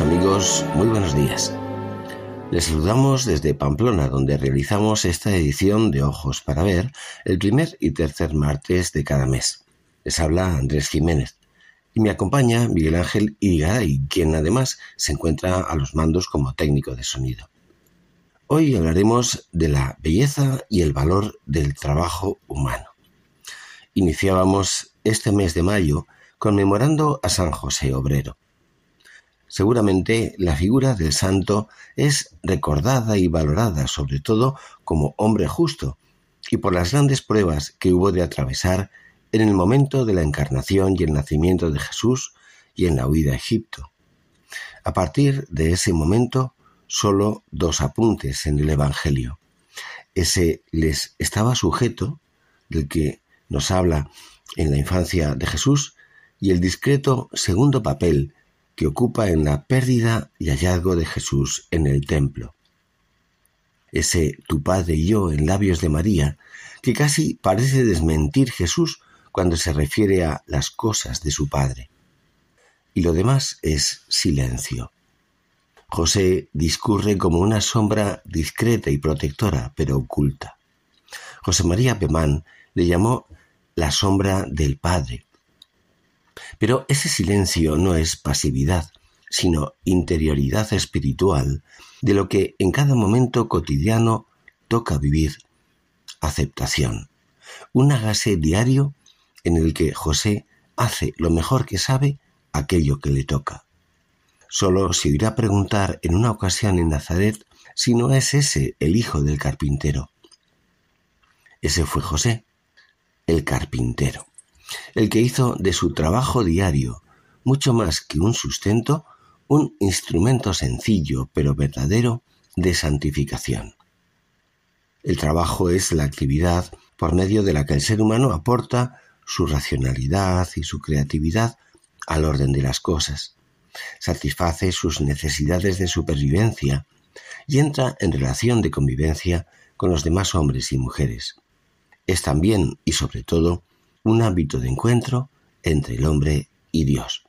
Amigos, muy buenos días. Les saludamos desde Pamplona, donde realizamos esta edición de Ojos para Ver el primer y tercer martes de cada mes. Les habla Andrés Jiménez y me acompaña Miguel Ángel Igaray, quien además se encuentra a los mandos como técnico de sonido. Hoy hablaremos de la belleza y el valor del trabajo humano. Iniciábamos este mes de mayo conmemorando a San José Obrero Seguramente la figura del santo es recordada y valorada sobre todo como hombre justo y por las grandes pruebas que hubo de atravesar en el momento de la encarnación y el nacimiento de Jesús y en la huida a Egipto. A partir de ese momento, solo dos apuntes en el Evangelio. Ese les estaba sujeto, del que nos habla en la infancia de Jesús, y el discreto segundo papel que ocupa en la pérdida y hallazgo de Jesús en el templo. Ese tu padre y yo en labios de María, que casi parece desmentir Jesús cuando se refiere a las cosas de su padre. Y lo demás es silencio. José discurre como una sombra discreta y protectora, pero oculta. José María Pemán le llamó la sombra del Padre, pero ese silencio no es pasividad, sino interioridad espiritual de lo que en cada momento cotidiano toca vivir, aceptación, un hágase diario en el que José hace lo mejor que sabe aquello que le toca. Solo se irá a preguntar en una ocasión en Nazaret si no es ese el hijo del carpintero. Ese fue José, el carpintero el que hizo de su trabajo diario, mucho más que un sustento, un instrumento sencillo pero verdadero de santificación. El trabajo es la actividad por medio de la que el ser humano aporta su racionalidad y su creatividad al orden de las cosas, satisface sus necesidades de supervivencia y entra en relación de convivencia con los demás hombres y mujeres. Es también y sobre todo un ámbito de encuentro entre el hombre y Dios.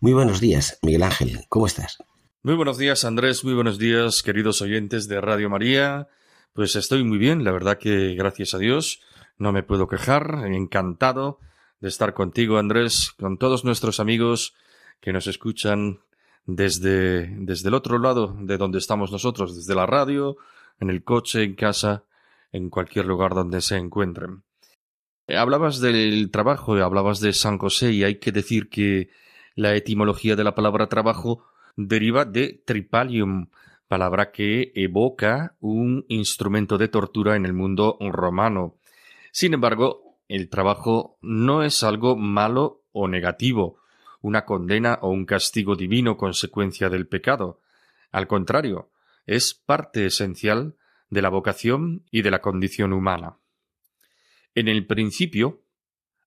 Muy buenos días, Miguel Ángel, ¿cómo estás? Muy buenos días, Andrés, muy buenos días, queridos oyentes de Radio María. Pues estoy muy bien, la verdad que gracias a Dios no me puedo quejar, encantado de estar contigo, Andrés, con todos nuestros amigos que nos escuchan desde, desde el otro lado de donde estamos nosotros, desde la radio, en el coche, en casa, en cualquier lugar donde se encuentren. Eh, hablabas del trabajo, hablabas de San José y hay que decir que la etimología de la palabra trabajo deriva de tripalium, palabra que evoca un instrumento de tortura en el mundo romano. Sin embargo, el trabajo no es algo malo o negativo, una condena o un castigo divino consecuencia del pecado. Al contrario, es parte esencial de la vocación y de la condición humana. En el principio,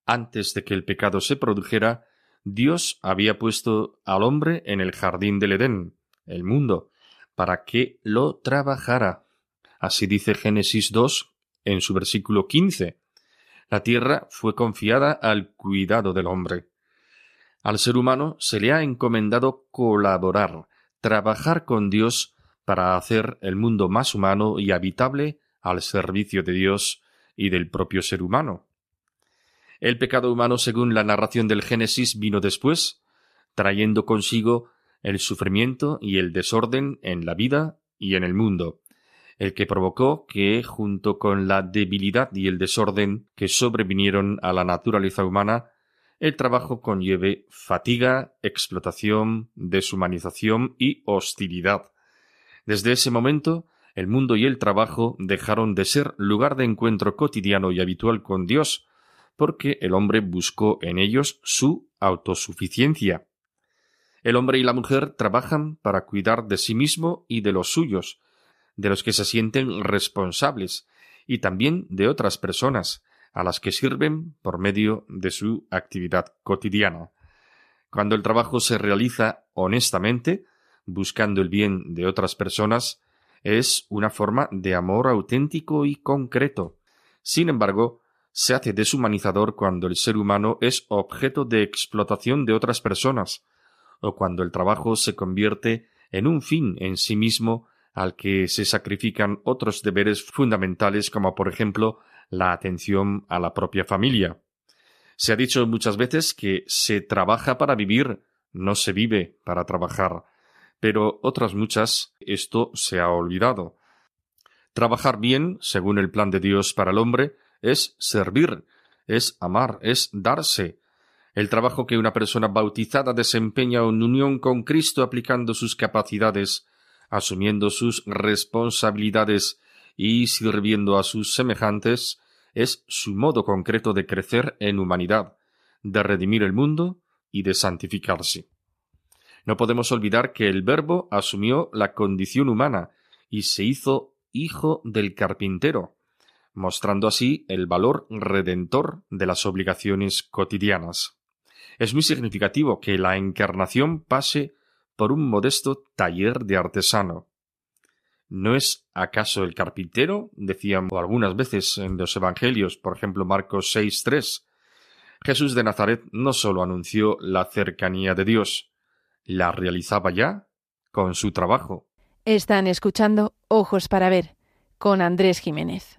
antes de que el pecado se produjera, Dios había puesto al hombre en el jardín del Edén, el mundo, para que lo trabajara. Así dice Génesis 2 en su versículo 15. La tierra fue confiada al cuidado del hombre. Al ser humano se le ha encomendado colaborar, trabajar con Dios para hacer el mundo más humano y habitable al servicio de Dios y del propio ser humano. El pecado humano, según la narración del Génesis, vino después, trayendo consigo el sufrimiento y el desorden en la vida y en el mundo, el que provocó que, junto con la debilidad y el desorden que sobrevinieron a la naturaleza humana, el trabajo conlleve fatiga, explotación, deshumanización y hostilidad. Desde ese momento, el mundo y el trabajo dejaron de ser lugar de encuentro cotidiano y habitual con Dios, porque el hombre buscó en ellos su autosuficiencia. El hombre y la mujer trabajan para cuidar de sí mismo y de los suyos, de los que se sienten responsables, y también de otras personas, a las que sirven por medio de su actividad cotidiana. Cuando el trabajo se realiza honestamente, buscando el bien de otras personas, es una forma de amor auténtico y concreto. Sin embargo, se hace deshumanizador cuando el ser humano es objeto de explotación de otras personas, o cuando el trabajo se convierte en un fin en sí mismo al que se sacrifican otros deberes fundamentales como por ejemplo la atención a la propia familia. Se ha dicho muchas veces que se trabaja para vivir, no se vive para trabajar, pero otras muchas esto se ha olvidado. Trabajar bien, según el plan de Dios para el hombre, es servir, es amar, es darse. El trabajo que una persona bautizada desempeña en unión con Cristo aplicando sus capacidades, asumiendo sus responsabilidades y sirviendo a sus semejantes, es su modo concreto de crecer en humanidad, de redimir el mundo y de santificarse. No podemos olvidar que el Verbo asumió la condición humana y se hizo hijo del carpintero, mostrando así el valor redentor de las obligaciones cotidianas. Es muy significativo que la encarnación pase por un modesto taller de artesano, ¿No es acaso el carpintero? decían algunas veces en los Evangelios, por ejemplo Marcos 6.3. Jesús de Nazaret no sólo anunció la cercanía de Dios, la realizaba ya con su trabajo. Están escuchando Ojos para Ver con Andrés Jiménez.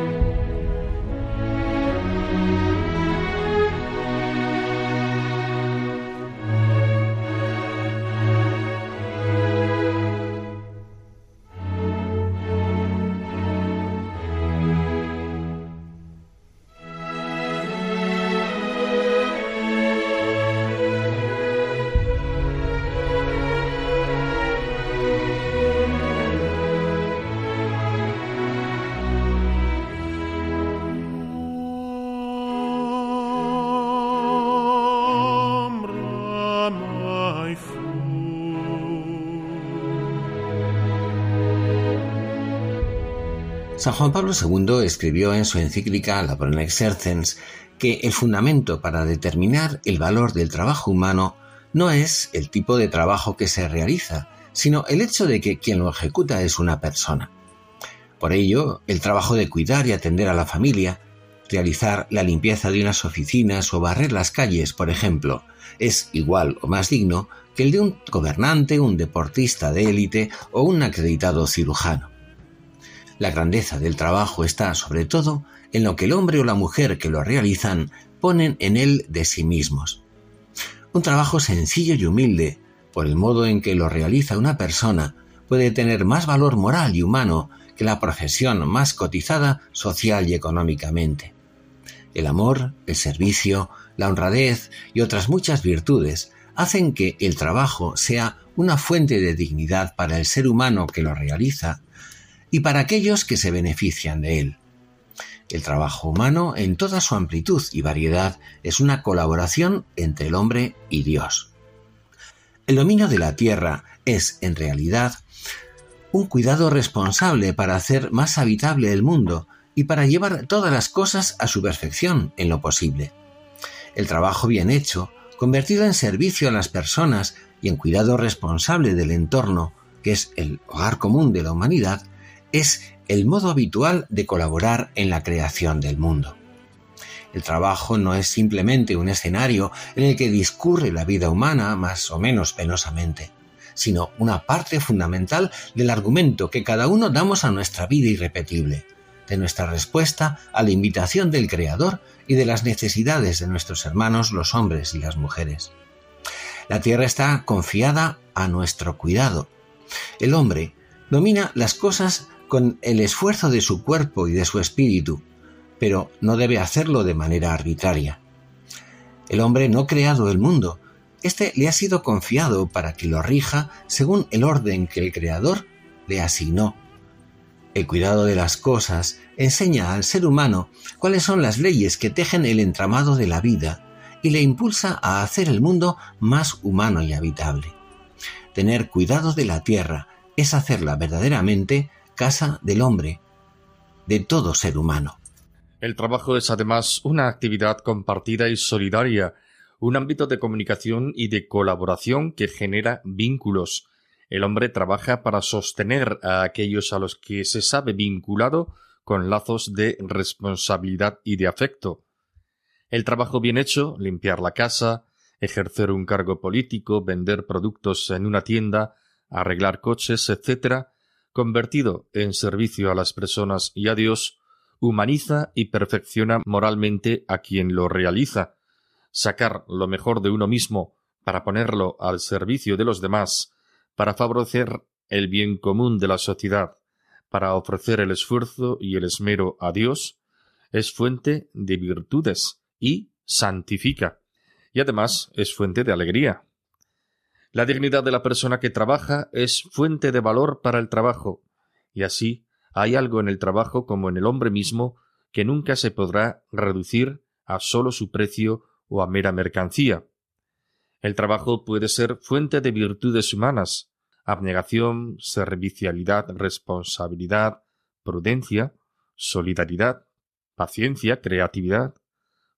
San Juan Pablo II escribió en su encíclica La Exercens que el fundamento para determinar el valor del trabajo humano no es el tipo de trabajo que se realiza, sino el hecho de que quien lo ejecuta es una persona. Por ello, el trabajo de cuidar y atender a la familia, realizar la limpieza de unas oficinas o barrer las calles, por ejemplo, es igual o más digno que el de un gobernante, un deportista de élite o un acreditado cirujano. La grandeza del trabajo está, sobre todo, en lo que el hombre o la mujer que lo realizan ponen en él de sí mismos. Un trabajo sencillo y humilde, por el modo en que lo realiza una persona, puede tener más valor moral y humano que la profesión más cotizada social y económicamente. El amor, el servicio, la honradez y otras muchas virtudes hacen que el trabajo sea una fuente de dignidad para el ser humano que lo realiza y para aquellos que se benefician de él. El trabajo humano, en toda su amplitud y variedad, es una colaboración entre el hombre y Dios. El dominio de la tierra es, en realidad, un cuidado responsable para hacer más habitable el mundo y para llevar todas las cosas a su perfección en lo posible. El trabajo bien hecho, convertido en servicio a las personas y en cuidado responsable del entorno, que es el hogar común de la humanidad, es el modo habitual de colaborar en la creación del mundo. El trabajo no es simplemente un escenario en el que discurre la vida humana más o menos penosamente, sino una parte fundamental del argumento que cada uno damos a nuestra vida irrepetible, de nuestra respuesta a la invitación del Creador y de las necesidades de nuestros hermanos los hombres y las mujeres. La tierra está confiada a nuestro cuidado. El hombre domina las cosas con el esfuerzo de su cuerpo y de su espíritu, pero no debe hacerlo de manera arbitraria. El hombre no ha creado el mundo, este le ha sido confiado para que lo rija según el orden que el Creador le asignó. El cuidado de las cosas enseña al ser humano cuáles son las leyes que tejen el entramado de la vida y le impulsa a hacer el mundo más humano y habitable. Tener cuidado de la tierra es hacerla verdaderamente casa del hombre, de todo ser humano. El trabajo es además una actividad compartida y solidaria, un ámbito de comunicación y de colaboración que genera vínculos. El hombre trabaja para sostener a aquellos a los que se sabe vinculado con lazos de responsabilidad y de afecto. El trabajo bien hecho, limpiar la casa, ejercer un cargo político, vender productos en una tienda, arreglar coches, etc., convertido en servicio a las personas y a Dios, humaniza y perfecciona moralmente a quien lo realiza. Sacar lo mejor de uno mismo para ponerlo al servicio de los demás, para favorecer el bien común de la sociedad, para ofrecer el esfuerzo y el esmero a Dios, es fuente de virtudes y santifica, y además es fuente de alegría. La dignidad de la persona que trabaja es fuente de valor para el trabajo, y así hay algo en el trabajo como en el hombre mismo que nunca se podrá reducir a sólo su precio o a mera mercancía. El trabajo puede ser fuente de virtudes humanas, abnegación, servicialidad, responsabilidad, prudencia, solidaridad, paciencia, creatividad,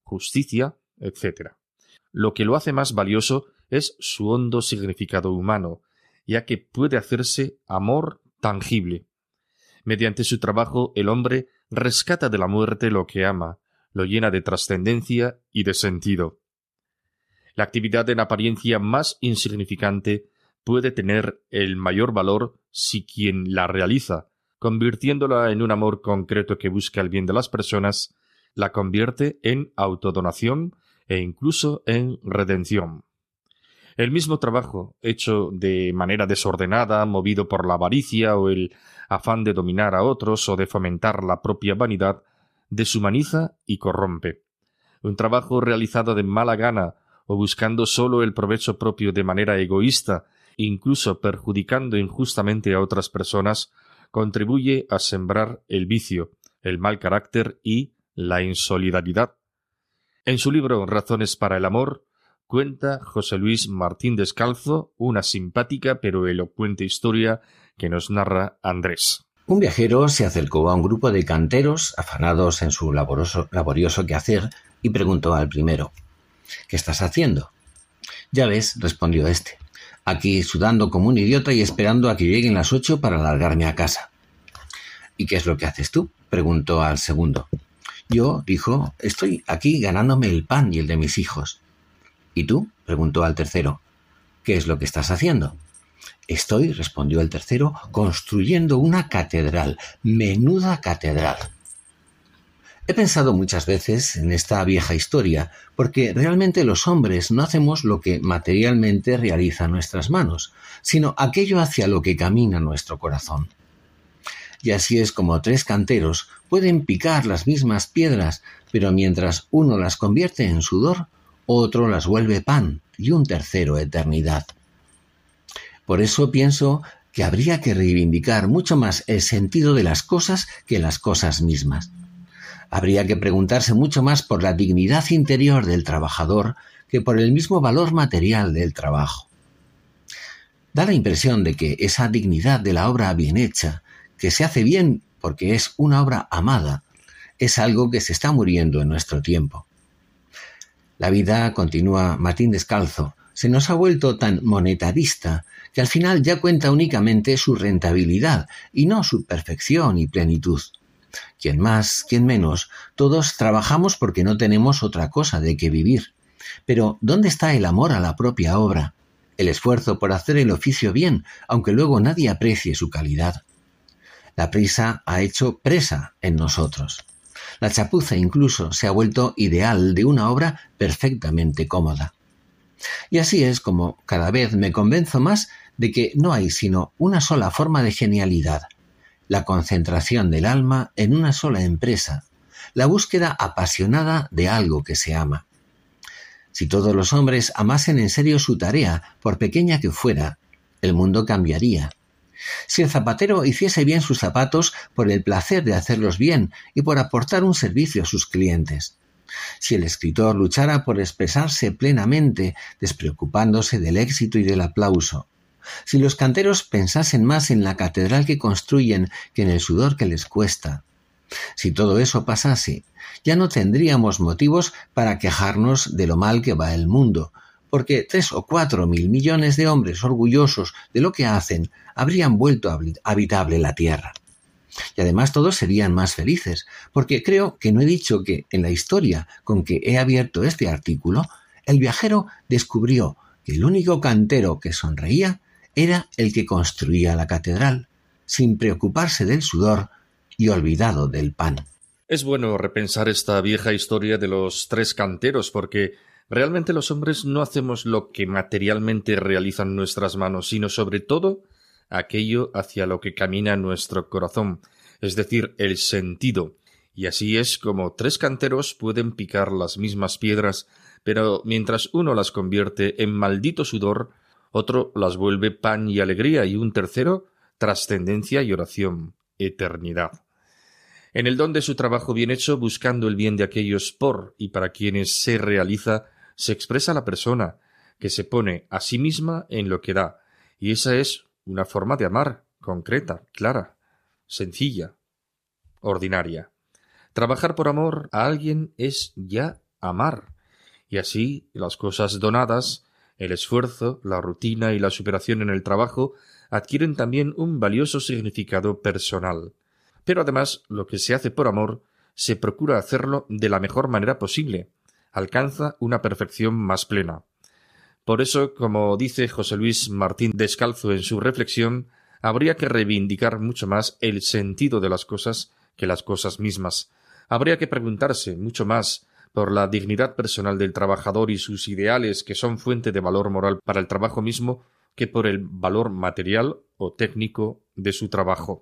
justicia, etc. Lo que lo hace más valioso es su hondo significado humano, ya que puede hacerse amor tangible. Mediante su trabajo el hombre rescata de la muerte lo que ama, lo llena de trascendencia y de sentido. La actividad en apariencia más insignificante puede tener el mayor valor si quien la realiza, convirtiéndola en un amor concreto que busca el bien de las personas, la convierte en autodonación e incluso en redención. El mismo trabajo, hecho de manera desordenada, movido por la avaricia o el afán de dominar a otros o de fomentar la propia vanidad, deshumaniza y corrompe. Un trabajo realizado de mala gana o buscando sólo el provecho propio de manera egoísta, incluso perjudicando injustamente a otras personas, contribuye a sembrar el vicio, el mal carácter y la insolidaridad. En su libro Razones para el Amor, cuenta José Luis Martín Descalzo una simpática pero elocuente historia que nos narra Andrés. Un viajero se acercó a un grupo de canteros afanados en su laborioso quehacer y preguntó al primero ¿Qué estás haciendo? Ya ves, respondió éste, aquí sudando como un idiota y esperando a que lleguen las ocho para largarme a casa. ¿Y qué es lo que haces tú? preguntó al segundo. Yo, dijo, estoy aquí ganándome el pan y el de mis hijos. ¿Y tú? preguntó al tercero. ¿Qué es lo que estás haciendo? Estoy, respondió el tercero, construyendo una catedral, menuda catedral. He pensado muchas veces en esta vieja historia, porque realmente los hombres no hacemos lo que materialmente realizan nuestras manos, sino aquello hacia lo que camina nuestro corazón. Y así es como tres canteros pueden picar las mismas piedras, pero mientras uno las convierte en sudor, otro las vuelve pan y un tercero eternidad. Por eso pienso que habría que reivindicar mucho más el sentido de las cosas que las cosas mismas. Habría que preguntarse mucho más por la dignidad interior del trabajador que por el mismo valor material del trabajo. Da la impresión de que esa dignidad de la obra bien hecha, que se hace bien porque es una obra amada, es algo que se está muriendo en nuestro tiempo. La vida, continúa Martín Descalzo, se nos ha vuelto tan monetarista que al final ya cuenta únicamente su rentabilidad y no su perfección y plenitud. Quien más, quien menos, todos trabajamos porque no tenemos otra cosa de que vivir. Pero ¿dónde está el amor a la propia obra? El esfuerzo por hacer el oficio bien, aunque luego nadie aprecie su calidad. La prisa ha hecho presa en nosotros. La chapuza incluso se ha vuelto ideal de una obra perfectamente cómoda. Y así es como cada vez me convenzo más de que no hay sino una sola forma de genialidad, la concentración del alma en una sola empresa, la búsqueda apasionada de algo que se ama. Si todos los hombres amasen en serio su tarea, por pequeña que fuera, el mundo cambiaría. Si el zapatero hiciese bien sus zapatos por el placer de hacerlos bien y por aportar un servicio a sus clientes. Si el escritor luchara por expresarse plenamente, despreocupándose del éxito y del aplauso. Si los canteros pensasen más en la catedral que construyen que en el sudor que les cuesta. Si todo eso pasase, ya no tendríamos motivos para quejarnos de lo mal que va el mundo, porque tres o cuatro mil millones de hombres orgullosos de lo que hacen habrían vuelto habitable la tierra. Y además todos serían más felices, porque creo que no he dicho que en la historia con que he abierto este artículo, el viajero descubrió que el único cantero que sonreía era el que construía la catedral, sin preocuparse del sudor y olvidado del pan. Es bueno repensar esta vieja historia de los tres canteros, porque Realmente los hombres no hacemos lo que materialmente realizan nuestras manos, sino sobre todo aquello hacia lo que camina nuestro corazón, es decir, el sentido. Y así es como tres canteros pueden picar las mismas piedras, pero mientras uno las convierte en maldito sudor, otro las vuelve pan y alegría, y un tercero trascendencia y oración, eternidad. En el don de su trabajo bien hecho, buscando el bien de aquellos por y para quienes se realiza, se expresa la persona, que se pone a sí misma en lo que da, y esa es una forma de amar, concreta, clara, sencilla, ordinaria. Trabajar por amor a alguien es ya amar, y así las cosas donadas, el esfuerzo, la rutina y la superación en el trabajo adquieren también un valioso significado personal. Pero además, lo que se hace por amor, se procura hacerlo de la mejor manera posible, alcanza una perfección más plena. Por eso, como dice José Luis Martín Descalzo en su reflexión, habría que reivindicar mucho más el sentido de las cosas que las cosas mismas. Habría que preguntarse mucho más por la dignidad personal del trabajador y sus ideales que son fuente de valor moral para el trabajo mismo que por el valor material o técnico de su trabajo.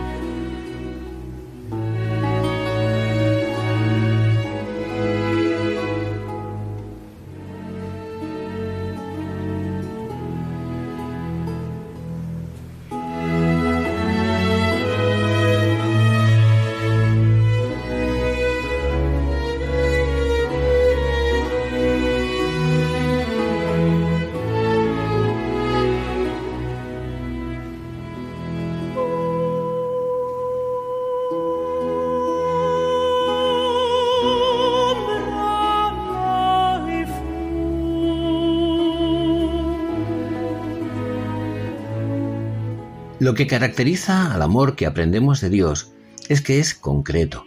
Lo que caracteriza al amor que aprendemos de Dios es que es concreto,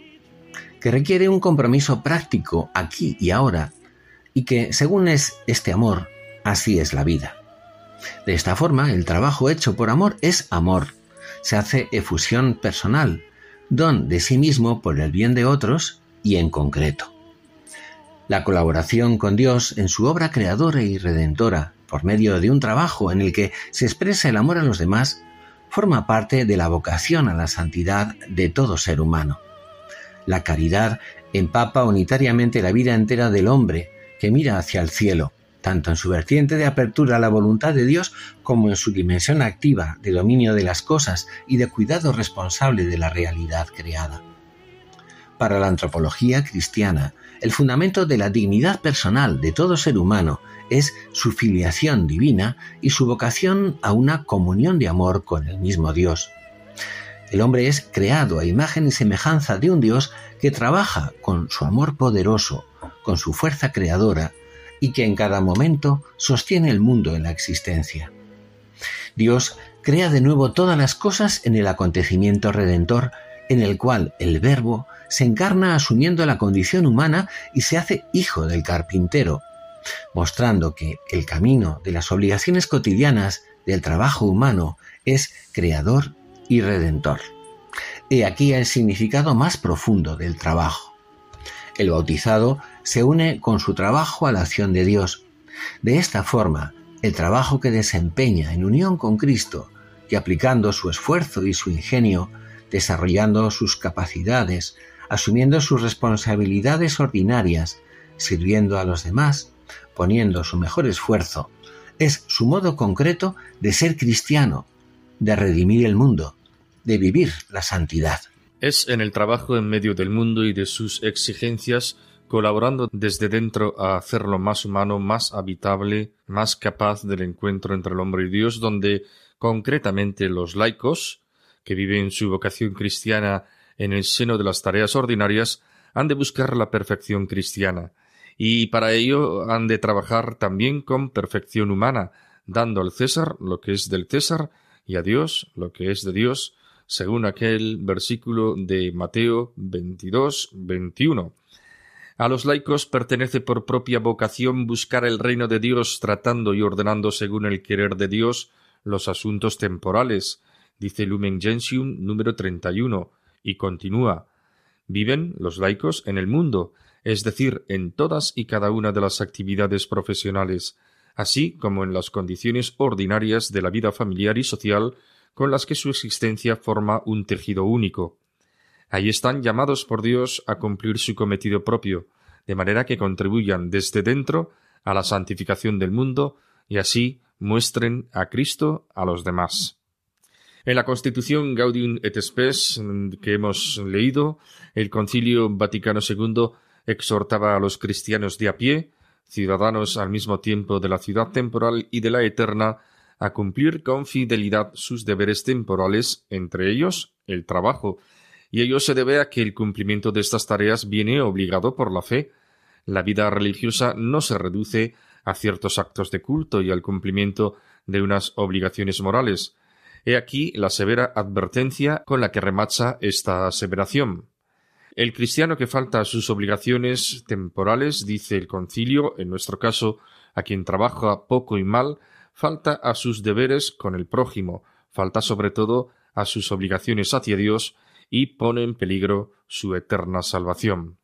que requiere un compromiso práctico aquí y ahora, y que según es este amor, así es la vida. De esta forma, el trabajo hecho por amor es amor, se hace efusión personal, don de sí mismo por el bien de otros y en concreto. La colaboración con Dios en su obra creadora y redentora, por medio de un trabajo en el que se expresa el amor a los demás, forma parte de la vocación a la santidad de todo ser humano. La caridad empapa unitariamente la vida entera del hombre que mira hacia el cielo, tanto en su vertiente de apertura a la voluntad de Dios como en su dimensión activa de dominio de las cosas y de cuidado responsable de la realidad creada. Para la antropología cristiana, el fundamento de la dignidad personal de todo ser humano es su filiación divina y su vocación a una comunión de amor con el mismo Dios. El hombre es creado a imagen y semejanza de un Dios que trabaja con su amor poderoso, con su fuerza creadora y que en cada momento sostiene el mundo en la existencia. Dios crea de nuevo todas las cosas en el acontecimiento redentor en el cual el Verbo se encarna asumiendo la condición humana y se hace hijo del carpintero, mostrando que el camino de las obligaciones cotidianas del trabajo humano es creador y redentor. He aquí el significado más profundo del trabajo. El bautizado se une con su trabajo a la acción de Dios. De esta forma, el trabajo que desempeña en unión con Cristo y aplicando su esfuerzo y su ingenio, desarrollando sus capacidades, asumiendo sus responsabilidades ordinarias, sirviendo a los demás, poniendo su mejor esfuerzo, es su modo concreto de ser cristiano, de redimir el mundo, de vivir la santidad. Es en el trabajo en medio del mundo y de sus exigencias, colaborando desde dentro a hacerlo más humano, más habitable, más capaz del encuentro entre el hombre y Dios, donde concretamente los laicos, que viven su vocación cristiana en el seno de las tareas ordinarias, han de buscar la perfección cristiana, y para ello han de trabajar también con perfección humana, dando al César lo que es del César y a Dios lo que es de Dios, según aquel versículo de Mateo 22, 21. A los laicos pertenece por propia vocación buscar el reino de Dios tratando y ordenando según el querer de Dios los asuntos temporales, dice Lumen Gentium número 31, y continúa. Viven los laicos en el mundo, es decir, en todas y cada una de las actividades profesionales, así como en las condiciones ordinarias de la vida familiar y social con las que su existencia forma un tejido único. Ahí están llamados por Dios a cumplir su cometido propio, de manera que contribuyan desde dentro a la santificación del mundo y así muestren a Cristo a los demás. En la Constitución Gaudium et Spes que hemos leído, el Concilio Vaticano II exhortaba a los cristianos de a pie, ciudadanos al mismo tiempo de la ciudad temporal y de la eterna, a cumplir con fidelidad sus deberes temporales, entre ellos el trabajo, y ello se debe a que el cumplimiento de estas tareas viene obligado por la fe. La vida religiosa no se reduce a ciertos actos de culto y al cumplimiento de unas obligaciones morales. He aquí la severa advertencia con la que remacha esta aseveración. El cristiano que falta a sus obligaciones temporales, dice el concilio, en nuestro caso, a quien trabaja poco y mal, falta a sus deberes con el prójimo, falta sobre todo a sus obligaciones hacia Dios y pone en peligro su eterna salvación.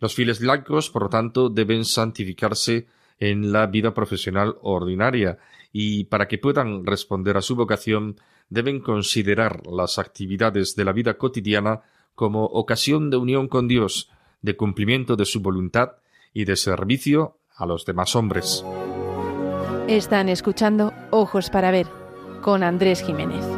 Los fieles laicos, por lo tanto, deben santificarse en la vida profesional ordinaria y para que puedan responder a su vocación deben considerar las actividades de la vida cotidiana como ocasión de unión con Dios, de cumplimiento de su voluntad y de servicio a los demás hombres. Están escuchando Ojos para Ver con Andrés Jiménez.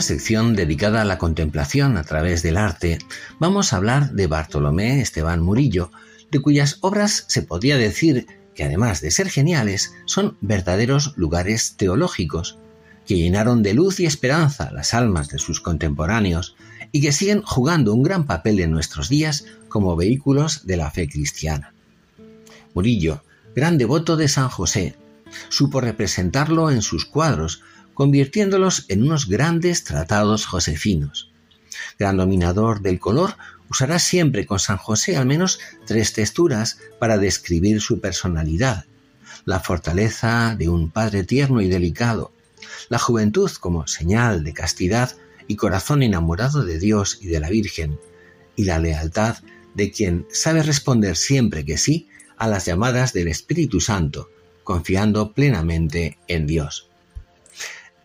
Sección dedicada a la contemplación a través del arte, vamos a hablar de Bartolomé Esteban Murillo, de cuyas obras se podría decir que además de ser geniales, son verdaderos lugares teológicos, que llenaron de luz y esperanza las almas de sus contemporáneos y que siguen jugando un gran papel en nuestros días como vehículos de la fe cristiana. Murillo, gran devoto de San José, supo representarlo en sus cuadros convirtiéndolos en unos grandes tratados josefinos. Gran dominador del color, usará siempre con San José al menos tres texturas para describir su personalidad. La fortaleza de un padre tierno y delicado, la juventud como señal de castidad y corazón enamorado de Dios y de la Virgen, y la lealtad de quien sabe responder siempre que sí a las llamadas del Espíritu Santo, confiando plenamente en Dios.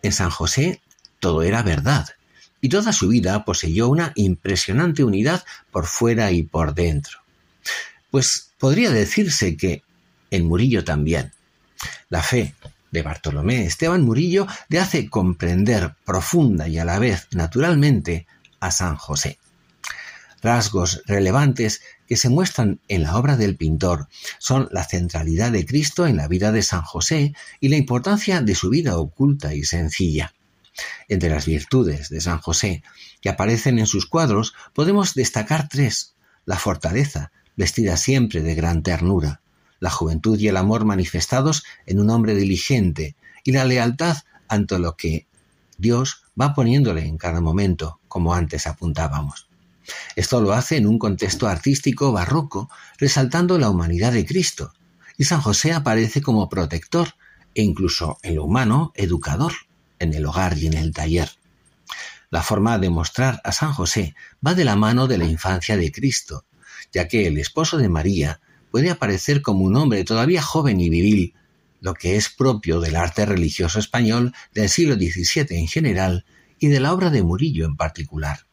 En San José todo era verdad, y toda su vida poseyó una impresionante unidad por fuera y por dentro. Pues podría decirse que en Murillo también. La fe de Bartolomé Esteban Murillo le hace comprender profunda y a la vez naturalmente a San José. Rasgos relevantes que se muestran en la obra del pintor son la centralidad de Cristo en la vida de San José y la importancia de su vida oculta y sencilla. Entre las virtudes de San José que aparecen en sus cuadros podemos destacar tres. La fortaleza, vestida siempre de gran ternura, la juventud y el amor manifestados en un hombre diligente y la lealtad ante lo que Dios va poniéndole en cada momento, como antes apuntábamos. Esto lo hace en un contexto artístico barroco, resaltando la humanidad de Cristo, y San José aparece como protector e incluso en lo humano, educador en el hogar y en el taller. La forma de mostrar a San José va de la mano de la infancia de Cristo, ya que el esposo de María puede aparecer como un hombre todavía joven y viril, lo que es propio del arte religioso español del siglo XVII en general y de la obra de Murillo en particular.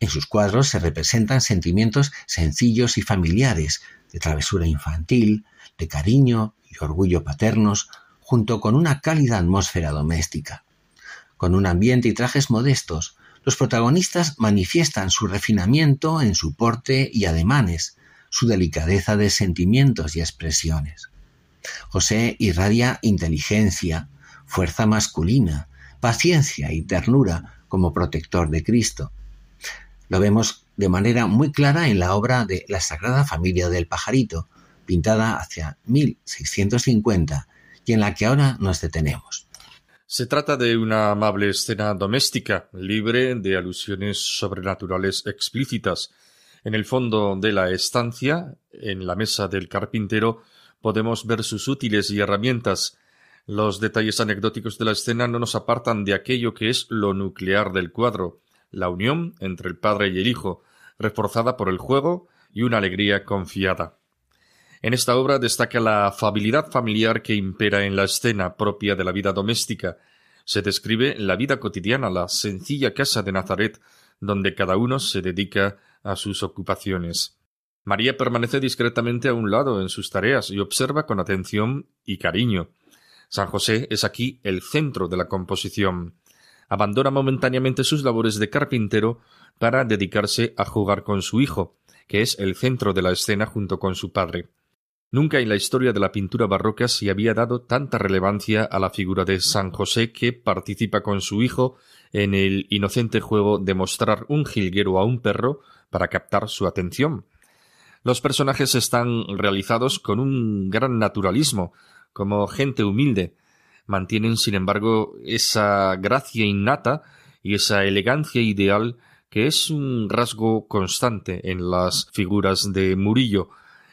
En sus cuadros se representan sentimientos sencillos y familiares, de travesura infantil, de cariño y orgullo paternos, junto con una cálida atmósfera doméstica. Con un ambiente y trajes modestos, los protagonistas manifiestan su refinamiento en su porte y ademanes, su delicadeza de sentimientos y expresiones. José irradia inteligencia, fuerza masculina, paciencia y ternura como protector de Cristo. Lo vemos de manera muy clara en la obra de La Sagrada Familia del Pajarito, pintada hacia 1650 y en la que ahora nos detenemos. Se trata de una amable escena doméstica, libre de alusiones sobrenaturales explícitas. En el fondo de la estancia, en la mesa del carpintero, podemos ver sus útiles y herramientas. Los detalles anecdóticos de la escena no nos apartan de aquello que es lo nuclear del cuadro, la unión entre el padre y el hijo, reforzada por el juego y una alegría confiada. En esta obra destaca la afabilidad familiar que impera en la escena propia de la vida doméstica. Se describe la vida cotidiana, la sencilla casa de Nazaret, donde cada uno se dedica a sus ocupaciones. María permanece discretamente a un lado en sus tareas y observa con atención y cariño. San José es aquí el centro de la composición. Abandona momentáneamente sus labores de carpintero para dedicarse a jugar con su hijo, que es el centro de la escena junto con su padre. Nunca en la historia de la pintura barroca se había dado tanta relevancia a la figura de San José que participa con su hijo en el inocente juego de mostrar un jilguero a un perro para captar su atención. Los personajes están realizados con un gran naturalismo, como gente humilde. Mantienen, sin embargo, esa gracia innata y esa elegancia ideal que es un rasgo constante en las figuras de Murillo,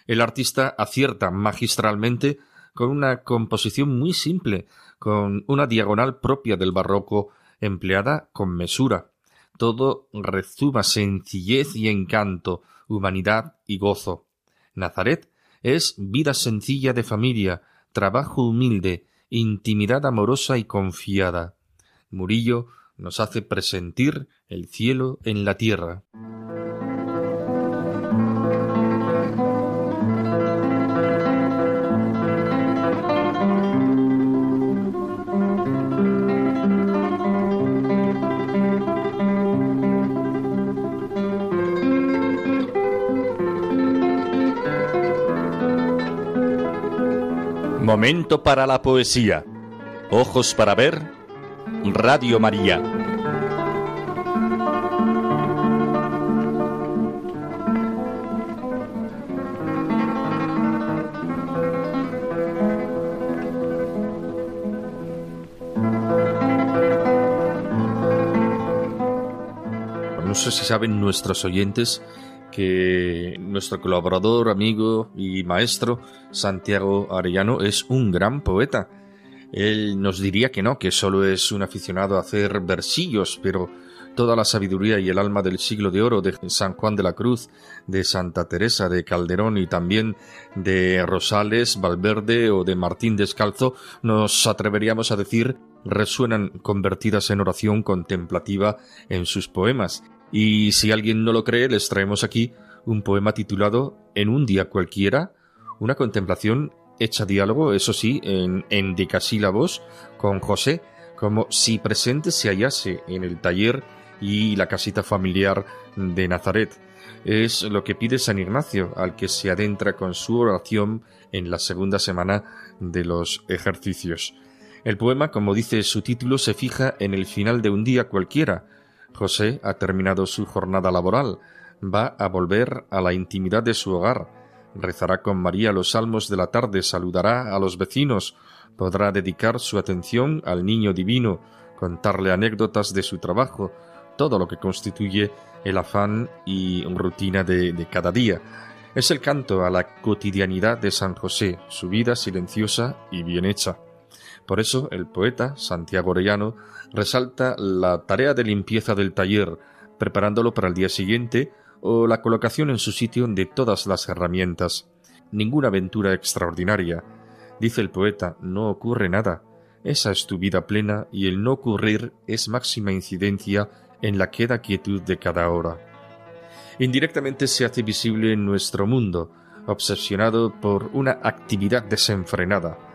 el artista acierta magistralmente con una composición muy simple, con una diagonal propia del barroco empleada con mesura. Todo rezuma sencillez y encanto, humanidad y gozo. Nazaret es vida sencilla de familia, trabajo humilde, intimidad amorosa y confiada. Murillo nos hace presentir el cielo en la tierra. Momento para la poesía. Ojos para ver. Radio María. no sé si saben nuestros oyentes que nuestro colaborador, amigo y maestro Santiago Arellano es un gran poeta. Él nos diría que no, que solo es un aficionado a hacer versillos, pero toda la sabiduría y el alma del siglo de oro de San Juan de la Cruz, de Santa Teresa de Calderón y también de Rosales, Valverde o de Martín Descalzo, nos atreveríamos a decir, resuenan convertidas en oración contemplativa en sus poemas. Y si alguien no lo cree, les traemos aquí un poema titulado En un día cualquiera, una contemplación hecha diálogo, eso sí, en endecasílabos, con José, como si presente se hallase en el taller y la casita familiar de Nazaret. Es lo que pide San Ignacio, al que se adentra con su oración en la segunda semana de los ejercicios. El poema, como dice su título, se fija en el final de un día cualquiera. José ha terminado su jornada laboral, va a volver a la intimidad de su hogar, rezará con María los salmos de la tarde, saludará a los vecinos, podrá dedicar su atención al niño divino, contarle anécdotas de su trabajo, todo lo que constituye el afán y rutina de, cada día. Es el canto a la cotidianidad de San José, su vida silenciosa y bien hecha. Por eso el poeta Santiago Orellano resalta la tarea de limpieza del taller, preparándolo para el día siguiente o la colocación en su sitio de todas las herramientas. Ninguna aventura extraordinaria. Dice el poeta, no ocurre nada. Esa es tu vida plena y el no ocurrir es máxima incidencia en la queda quietud de cada hora. Indirectamente se hace visible en nuestro mundo, obsesionado por una actividad desenfrenada.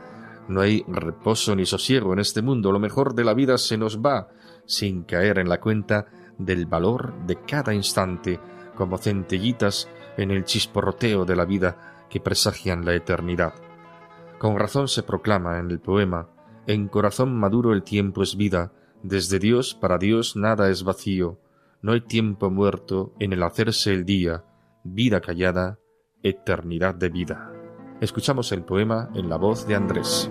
No hay reposo ni sosiego en este mundo, lo mejor de la vida se nos va sin caer en la cuenta del valor de cada instante, como centellitas en el chisporroteo de la vida que presagian la eternidad. Con razón se proclama en el poema En corazón maduro el tiempo es vida, desde Dios para Dios nada es vacío, no hay tiempo muerto en el hacerse el día, vida callada, eternidad de vida. Escuchamos el poema en la voz de Andrés.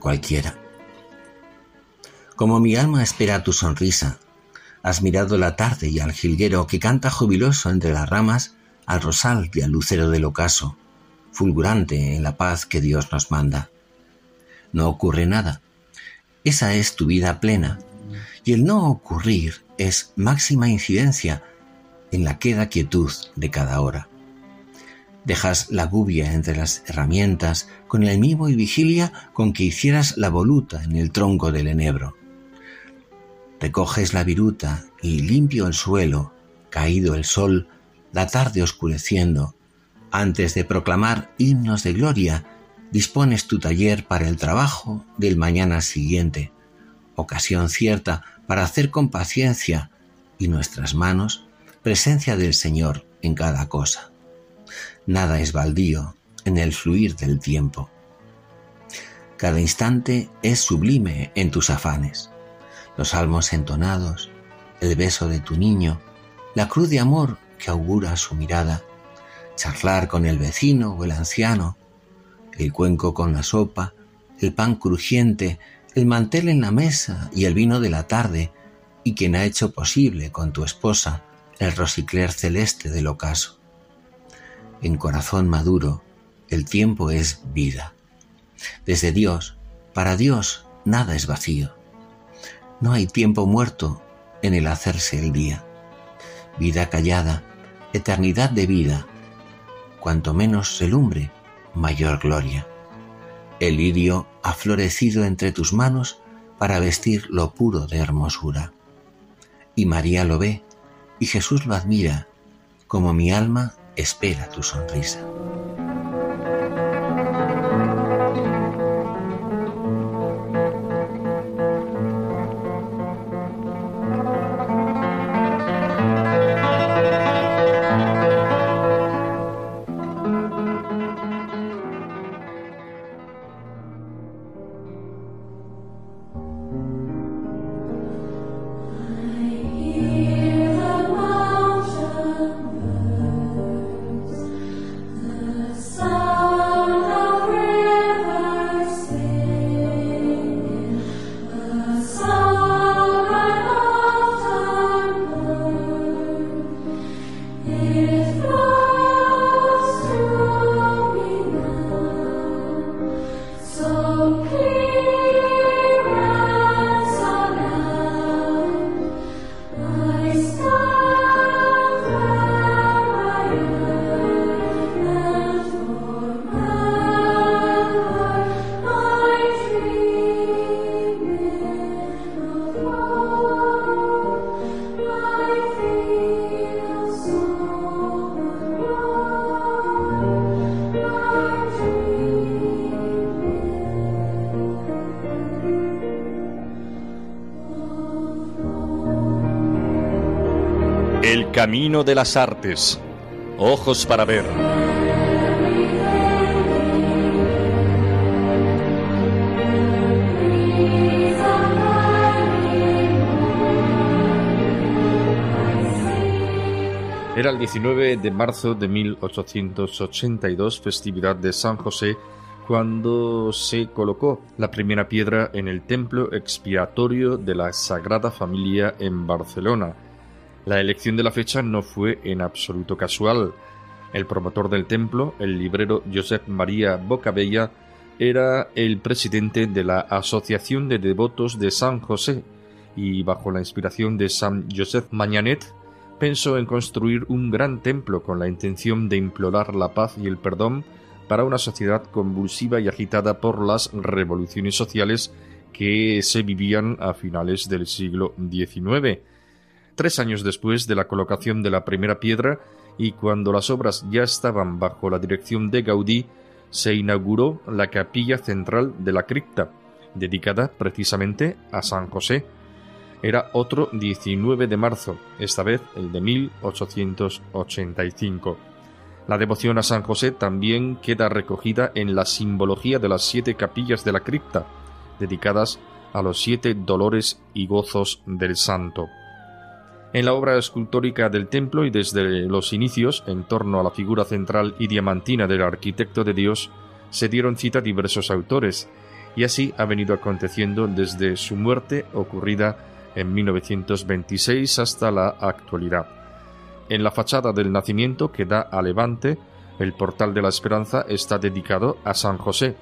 cualquiera. Como mi alma espera tu sonrisa, has mirado la tarde y al jilguero que canta jubiloso entre las ramas, al rosal y al lucero del ocaso, fulgurante en la paz que Dios nos manda. No ocurre nada. Esa es tu vida plena, y el no ocurrir es máxima incidencia en la queda quietud de cada hora. Dejas la gubia entre las herramientas con el mimo y vigilia con que hicieras la voluta en el tronco del enebro. Recoges la viruta y limpio el suelo, caído el sol, la tarde oscureciendo, antes de proclamar himnos de gloria, dispones tu taller para el trabajo del mañana siguiente, ocasión cierta para hacer con paciencia y nuestras manos presencia del Señor en cada cosa. Nada es baldío en el fluir del tiempo. Cada instante es sublime en tus afanes. Los salmos entonados, el beso de tu niño, la cruz de amor que augura su mirada, charlar con el vecino o el anciano, el cuenco con la sopa, el pan crujiente, el mantel en la mesa y el vino de la tarde, y quien ha hecho posible con tu esposa el rosicler celeste del ocaso en corazón maduro, el tiempo es vida. Desde Dios, para Dios, nada es vacío. No hay tiempo muerto en el hacerse el día. Vida callada, eternidad de vida. Cuanto menos se lumbre, mayor gloria. El lirio ha florecido entre tus manos para vestir lo puro de hermosura. Y María lo ve, y Jesús lo admira, como mi alma espera tu sonrisa. Camino de las artes. Ojos para ver. Era el 19 de marzo de 1882, festividad de San José, cuando se colocó la primera piedra en el templo expiatorio de la Sagrada Familia en Barcelona. La elección de la fecha no fue en absoluto casual. El promotor del templo, el librero Josep María Bocabella, era el presidente de la Asociación de Devotos de San José y bajo la inspiración de San Josep Mañanet pensó en construir un gran templo con la intención de implorar la paz y el perdón para una sociedad convulsiva y agitada por las revoluciones sociales que se vivían a finales del siglo XIX. Tres años después de la colocación de la primera piedra y cuando las obras ya estaban bajo la dirección de Gaudí, se inauguró la capilla central de la cripta, dedicada precisamente a San José, era otro 19 de marzo, esta vez el de 1885. La devoción a San José también queda recogida en la simbología de las siete capillas de la cripta, dedicadas a los siete dolores y gozos del santo. En la obra escultórica del templo y desde los inicios, en torno a la figura central y diamantina del arquitecto de Dios, se dieron cita diversos autores, y así ha venido aconteciendo desde su muerte ocurrida en 1926 hasta la actualidad. En la fachada del nacimiento que da a levante, el portal de la esperanza está dedicado a San José.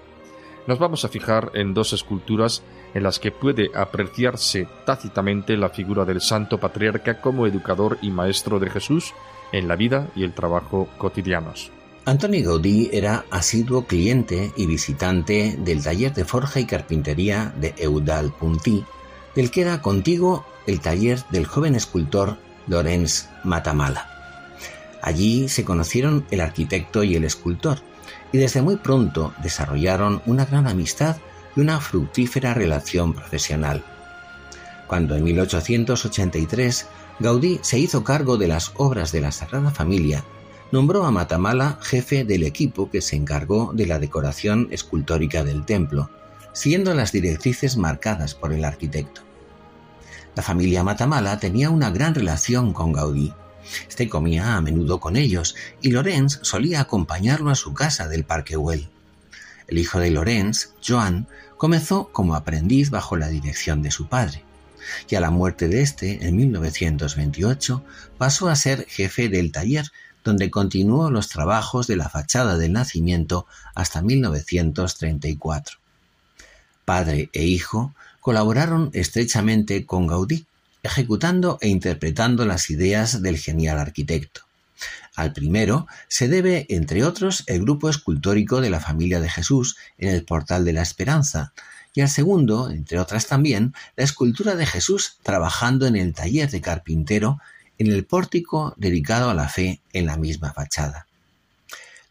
Nos vamos a fijar en dos esculturas en las que puede apreciarse tácitamente la figura del santo patriarca como educador y maestro de Jesús en la vida y el trabajo cotidianos. Antoni Gaudí era asiduo cliente y visitante del taller de forja y carpintería de Eudal Puntí, del que era contigo el taller del joven escultor Lorenz Matamala. Allí se conocieron el arquitecto y el escultor, y desde muy pronto desarrollaron una gran amistad y una fructífera relación profesional. Cuando en 1883 Gaudí se hizo cargo de las obras de la Sagrada Familia, nombró a Matamala jefe del equipo que se encargó de la decoración escultórica del templo, siguiendo las directrices marcadas por el arquitecto. La familia Matamala tenía una gran relación con Gaudí. Este comía a menudo con ellos y Lorenz solía acompañarlo a su casa del Parque Güell. El hijo de Lorenz, Joan, comenzó como aprendiz bajo la dirección de su padre y a la muerte de este, en 1928, pasó a ser jefe del taller donde continuó los trabajos de la fachada del nacimiento hasta 1934 padre e hijo, colaboraron estrechamente con Gaudí, ejecutando e interpretando las ideas del genial arquitecto. Al primero se debe, entre otros, el grupo escultórico de la familia de Jesús en el Portal de la Esperanza, y al segundo, entre otras también, la escultura de Jesús trabajando en el taller de carpintero en el pórtico dedicado a la fe en la misma fachada.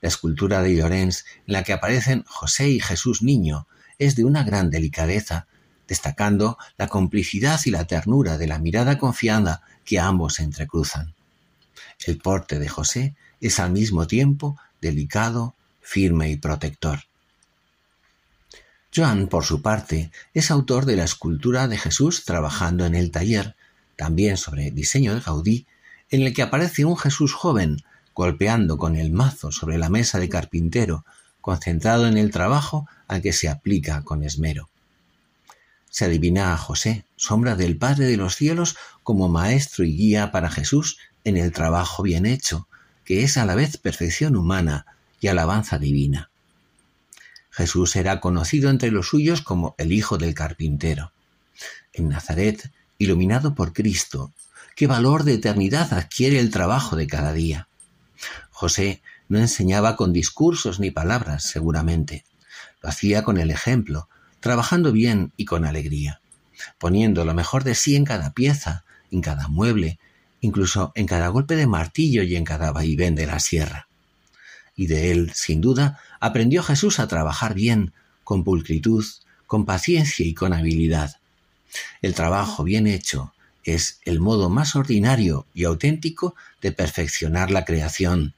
La escultura de Llorens, en la que aparecen José y Jesús niño, es de una gran delicadeza, destacando la complicidad y la ternura de la mirada confiada que ambos entrecruzan. El porte de José es al mismo tiempo delicado, firme y protector. Joan, por su parte, es autor de la escultura de Jesús trabajando en el taller, también sobre diseño de Gaudí, en el que aparece un Jesús joven golpeando con el mazo sobre la mesa de carpintero concentrado en el trabajo al que se aplica con esmero. Se adivina a José, sombra del Padre de los cielos, como maestro y guía para Jesús en el trabajo bien hecho, que es a la vez perfección humana y alabanza divina. Jesús era conocido entre los suyos como el Hijo del Carpintero. En Nazaret, iluminado por Cristo, qué valor de eternidad adquiere el trabajo de cada día. José no enseñaba con discursos ni palabras, seguramente. Lo hacía con el ejemplo, trabajando bien y con alegría, poniendo lo mejor de sí en cada pieza, en cada mueble, incluso en cada golpe de martillo y en cada vaivén de la sierra. Y de él, sin duda, aprendió Jesús a trabajar bien, con pulcritud, con paciencia y con habilidad. El trabajo bien hecho es el modo más ordinario y auténtico de perfeccionar la creación,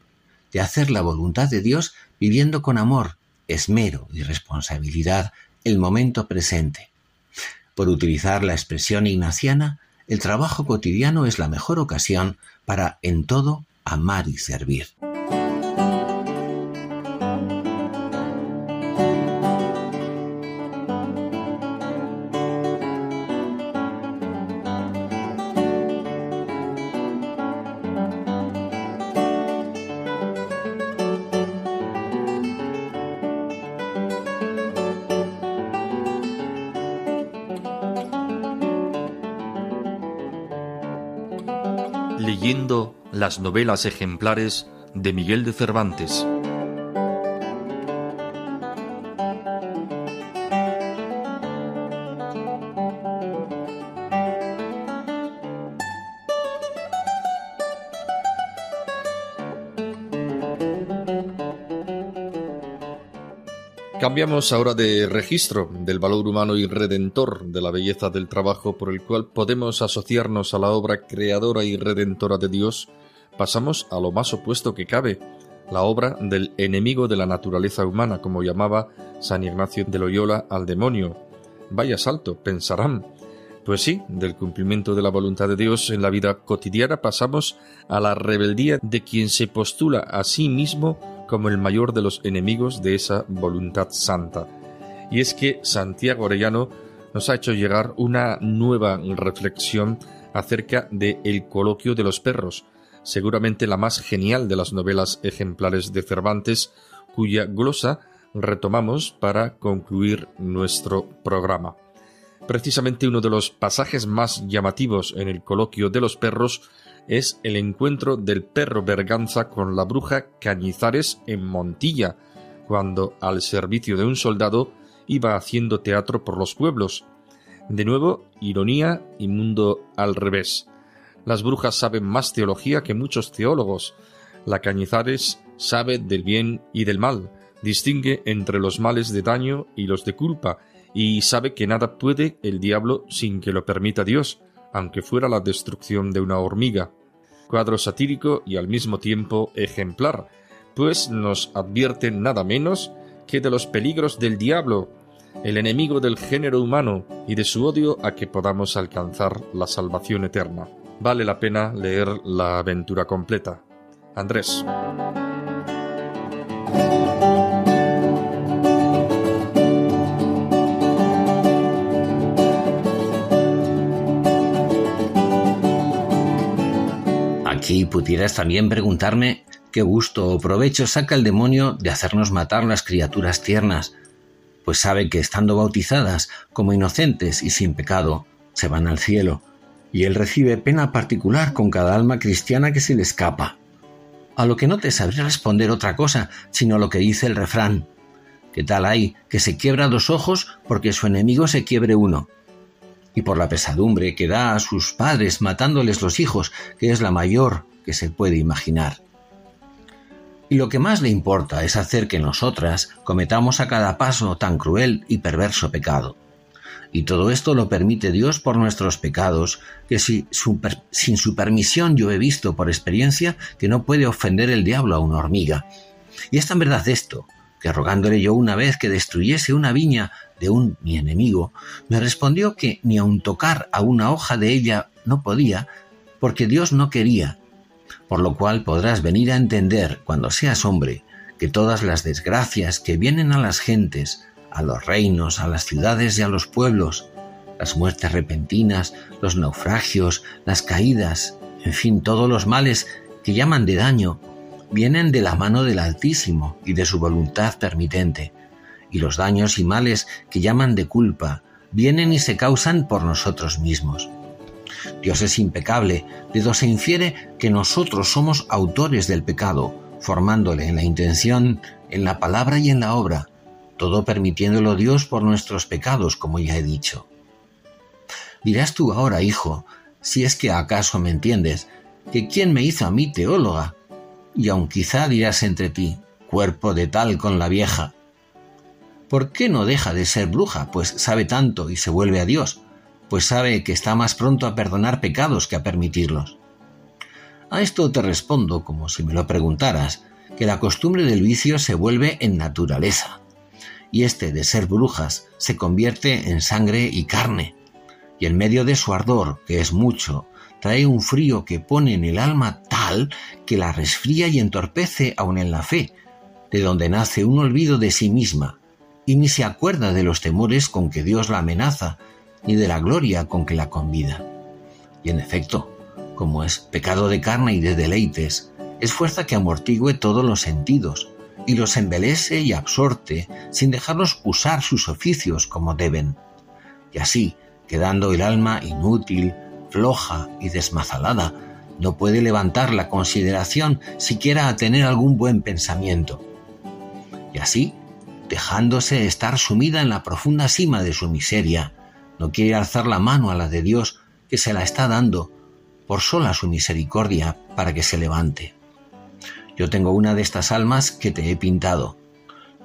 de hacer la voluntad de Dios viviendo con amor, esmero y responsabilidad el momento presente. Por utilizar la expresión ignaciana, el trabajo cotidiano es la mejor ocasión para en todo amar y servir. Las novelas ejemplares de Miguel de Cervantes. Cambiamos ahora de registro del valor humano y redentor de la belleza del trabajo por el cual podemos asociarnos a la obra creadora y redentora de Dios. Pasamos a lo más opuesto que cabe, la obra del enemigo de la naturaleza humana, como llamaba San Ignacio de Loyola al demonio. Vaya salto, pensarán. Pues sí, del cumplimiento de la voluntad de Dios en la vida cotidiana pasamos a la rebeldía de quien se postula a sí mismo como el mayor de los enemigos de esa voluntad santa. Y es que Santiago Orellano nos ha hecho llegar una nueva reflexión acerca de El coloquio de los perros, seguramente la más genial de las novelas ejemplares de Cervantes, cuya glosa retomamos para concluir nuestro programa. Precisamente uno de los pasajes más llamativos en el coloquio de los perros es el encuentro del perro Berganza con la bruja Cañizares en Montilla, cuando, al servicio de un soldado, iba haciendo teatro por los pueblos. De nuevo, ironía y mundo al revés. Las brujas saben más teología que muchos teólogos. La Cañizares sabe del bien y del mal, distingue entre los males de daño y los de culpa, y sabe que nada puede el diablo sin que lo permita Dios, aunque fuera la destrucción de una hormiga cuadro satírico y al mismo tiempo ejemplar, pues nos advierte nada menos que de los peligros del diablo, el enemigo del género humano y de su odio a que podamos alcanzar la salvación eterna. Vale la pena leer la aventura completa. Andrés. Aquí pudieras también preguntarme qué gusto o provecho saca el demonio de hacernos matar las criaturas tiernas, pues sabe que estando bautizadas como inocentes y sin pecado, se van al cielo, y él recibe pena particular con cada alma cristiana que se le escapa. A lo que no te sabría responder otra cosa, sino lo que dice el refrán. ¿Qué tal hay que se quiebra dos ojos porque su enemigo se quiebre uno? y por la pesadumbre que da a sus padres matándoles los hijos, que es la mayor que se puede imaginar. Y lo que más le importa es hacer que nosotras cometamos a cada paso tan cruel y perverso pecado. Y todo esto lo permite Dios por nuestros pecados, que sin su permisión yo he visto por experiencia que no puede ofender el diablo a una hormiga. Y es tan verdad esto, que rogándole yo una vez que destruyese una viña de un mi enemigo, me respondió que ni aun tocar a una hoja de ella no podía, porque Dios no quería, por lo cual podrás venir a entender, cuando seas hombre, que todas las desgracias que vienen a las gentes, a los reinos, a las ciudades y a los pueblos, las muertes repentinas, los naufragios, las caídas, en fin, todos los males que llaman de daño, vienen de la mano del Altísimo y de su voluntad permitente, y los daños y males que llaman de culpa vienen y se causan por nosotros mismos. Dios es impecable, de donde se infiere que nosotros somos autores del pecado, formándole en la intención, en la palabra y en la obra, todo permitiéndolo Dios por nuestros pecados, como ya he dicho. Dirás tú ahora, hijo, si es que acaso me entiendes, que quién me hizo a mí teóloga, y aun quizá dirás entre ti, cuerpo de tal con la vieja, ¿Por qué no deja de ser bruja, pues sabe tanto y se vuelve a Dios? pues sabe que está más pronto a perdonar pecados que a permitirlos. A esto te respondo, como si me lo preguntaras, que la costumbre del vicio se vuelve en naturaleza, y este de ser brujas se convierte en sangre y carne, y en medio de su ardor, que es mucho, trae un frío que pone en el alma tal que la resfría y entorpece aun en la fe, de donde nace un olvido de sí misma, y ni se acuerda de los temores con que Dios la amenaza, ni de la gloria con que la convida. Y en efecto, como es pecado de carne y de deleites, es fuerza que amortigüe todos los sentidos, y los embelese y absorte sin dejarlos usar sus oficios como deben. Y así, quedando el alma inútil, floja y desmazalada, no puede levantar la consideración siquiera a tener algún buen pensamiento. Y así, dejándose estar sumida en la profunda cima de su miseria, no quiere alzar la mano a la de Dios que se la está dando por sola su misericordia para que se levante. Yo tengo una de estas almas que te he pintado.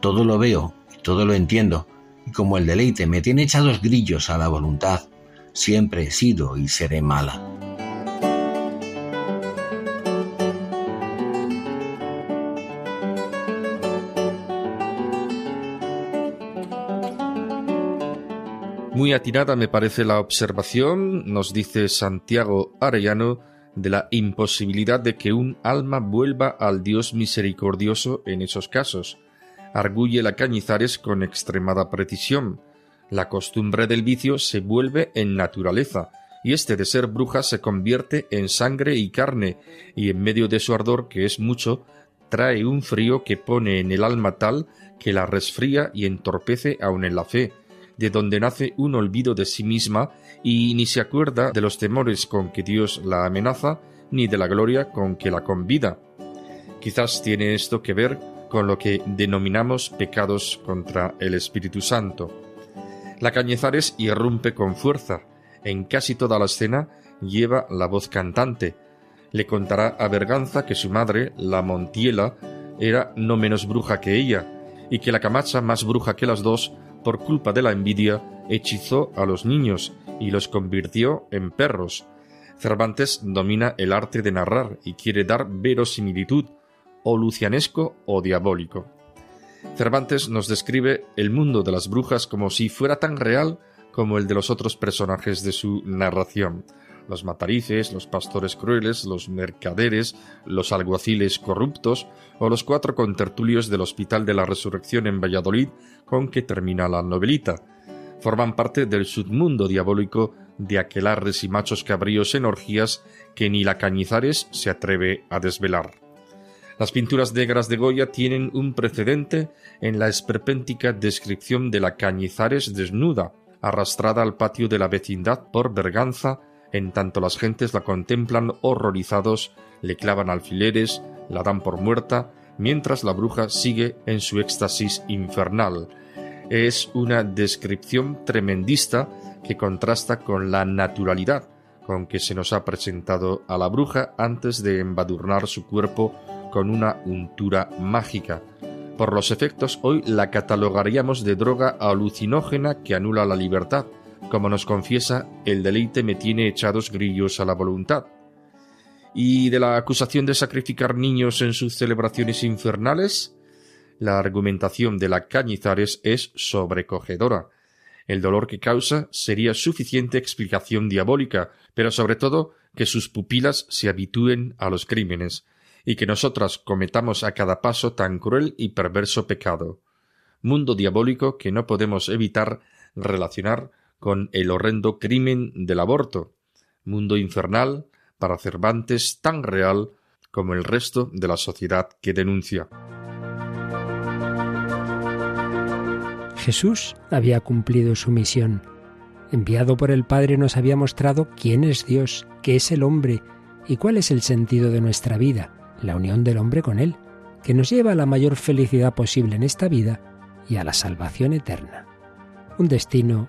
Todo lo veo y todo lo entiendo, y como el deleite me tiene echados grillos a la voluntad, siempre he sido y seré mala. Muy atinada me parece la observación, nos dice Santiago Arellano, de la imposibilidad de que un alma vuelva al Dios misericordioso en esos casos. Arguye la Cañizares con extremada precisión. La costumbre del vicio se vuelve en naturaleza, y este de ser bruja se convierte en sangre y carne, y en medio de su ardor, que es mucho, trae un frío que pone en el alma tal que la resfría y entorpece aun en la fe, de donde nace un olvido de sí misma y ni se acuerda de los temores con que Dios la amenaza, ni de la gloria con que la convida. Quizás tiene esto que ver con lo que denominamos pecados contra el Espíritu Santo. La Cañizares irrumpe con fuerza. En casi toda la escena lleva la voz cantante. Le contará a Berganza que su madre, la Montiela, era no menos bruja que ella, y que la Camacha, más bruja que las dos, por culpa de la envidia, hechizó a los niños y los convirtió en perros. Cervantes domina el arte de narrar y quiere dar verosimilitud, o lucianesco o diabólico. Cervantes nos describe el mundo de las brujas como si fuera tan real como el de los otros personajes de su narración los matarices, los pastores crueles, los mercaderes, los alguaciles corruptos o los cuatro contertulios del Hospital de la Resurrección en Valladolid con que termina la novelita. Forman parte del submundo diabólico de aquelarres y machos cabríos en orgías que ni la Cañizares se atreve a desvelar. Las pinturas negras de Goya tienen un precedente en la esperpéntica descripción de la Cañizares desnuda, arrastrada al patio de la vecindad por Berganza, en tanto las gentes la contemplan horrorizados, le clavan alfileres, la dan por muerta, mientras la bruja sigue en su éxtasis infernal. Es una descripción tremendista que contrasta con la naturalidad con que se nos ha presentado a la bruja antes de embadurnar su cuerpo con una untura mágica. Por los efectos, hoy la catalogaríamos de droga alucinógena que anula la libertad, como nos confiesa, el deleite me tiene echados grillos a la voluntad. Y de la acusación de sacrificar niños en sus celebraciones infernales, la argumentación de la Cañizares es sobrecogedora. El dolor que causa sería suficiente explicación diabólica, pero sobre todo que sus pupilas se habitúen a los crímenes, y que nosotras cometamos a cada paso tan cruel y perverso pecado. Mundo diabólico que no podemos evitar relacionar con el horrendo crimen del aborto, mundo infernal para Cervantes tan real como el resto de la sociedad que denuncia. Jesús había cumplido su misión. Enviado por el Padre nos había mostrado quién es Dios, qué es el hombre y cuál es el sentido de nuestra vida, la unión del hombre con Él, que nos lleva a la mayor felicidad posible en esta vida y a la salvación eterna. Un destino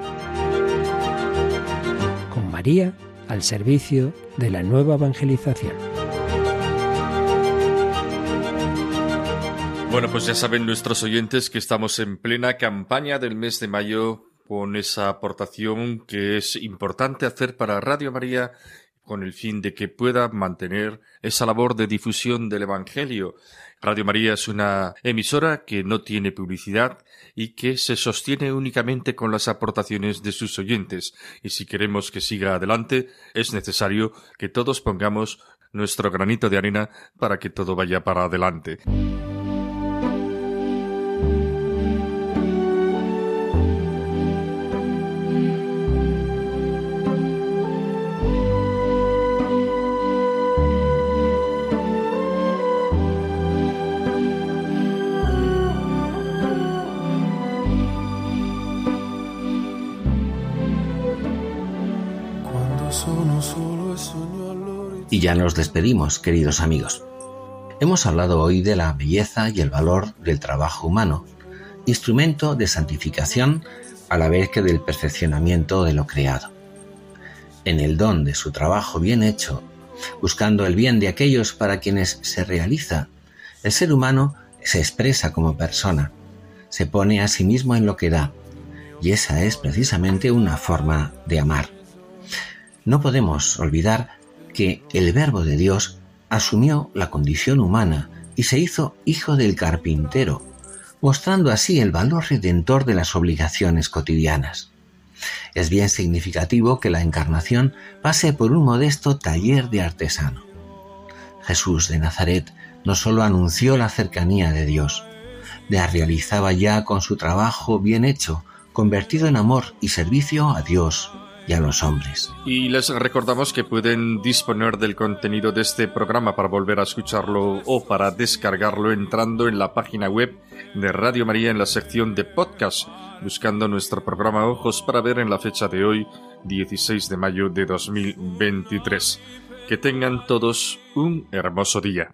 María al servicio de la nueva evangelización. Bueno, pues ya saben nuestros oyentes que estamos en plena campaña del mes de mayo con esa aportación que es importante hacer para Radio María con el fin de que pueda mantener esa labor de difusión del Evangelio. Radio María es una emisora que no tiene publicidad y que se sostiene únicamente con las aportaciones de sus oyentes. Y si queremos que siga adelante, es necesario que todos pongamos nuestro granito de arena para que todo vaya para adelante. Ya nos despedimos, queridos amigos. Hemos hablado hoy de la belleza y el valor del trabajo humano, instrumento de santificación a la vez que del perfeccionamiento de lo creado. En el don de su trabajo bien hecho, buscando el bien de aquellos para quienes se realiza, el ser humano se expresa como persona, se pone a sí mismo en lo que da, y esa es precisamente una forma de amar. No podemos olvidar que el Verbo de Dios asumió la condición humana y se hizo hijo del carpintero, mostrando así el valor redentor de las obligaciones cotidianas. Es bien significativo que la encarnación pase por un modesto taller de artesano. Jesús de Nazaret no sólo anunció la cercanía de Dios, la realizaba ya con su trabajo bien hecho, convertido en amor y servicio a Dios y a los hombres. Y les recordamos que pueden disponer del contenido de este programa para volver a escucharlo o para descargarlo entrando en la página web de Radio María en la sección de podcast, buscando nuestro programa Ojos para ver en la fecha de hoy, 16 de mayo de 2023. Que tengan todos un hermoso día.